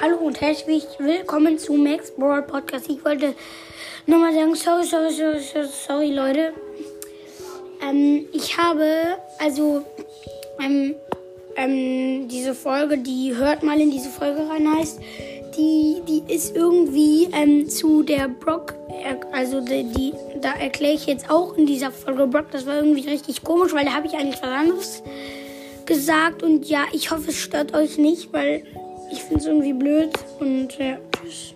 Hallo und herzlich willkommen zu Max Brawl Podcast. Ich wollte nochmal sagen, sorry, sorry, sorry, sorry, sorry Leute. Ähm, ich habe, also, ähm, ähm, diese Folge, die hört mal in diese Folge rein heißt, die, die ist irgendwie ähm, zu der Brock, also die, die da erkläre ich jetzt auch in dieser Folge Brock, das war irgendwie richtig komisch, weil da habe ich eigentlich was anderes gesagt und ja, ich hoffe, es stört euch nicht, weil ich finde es irgendwie blöd und ja, tschüss.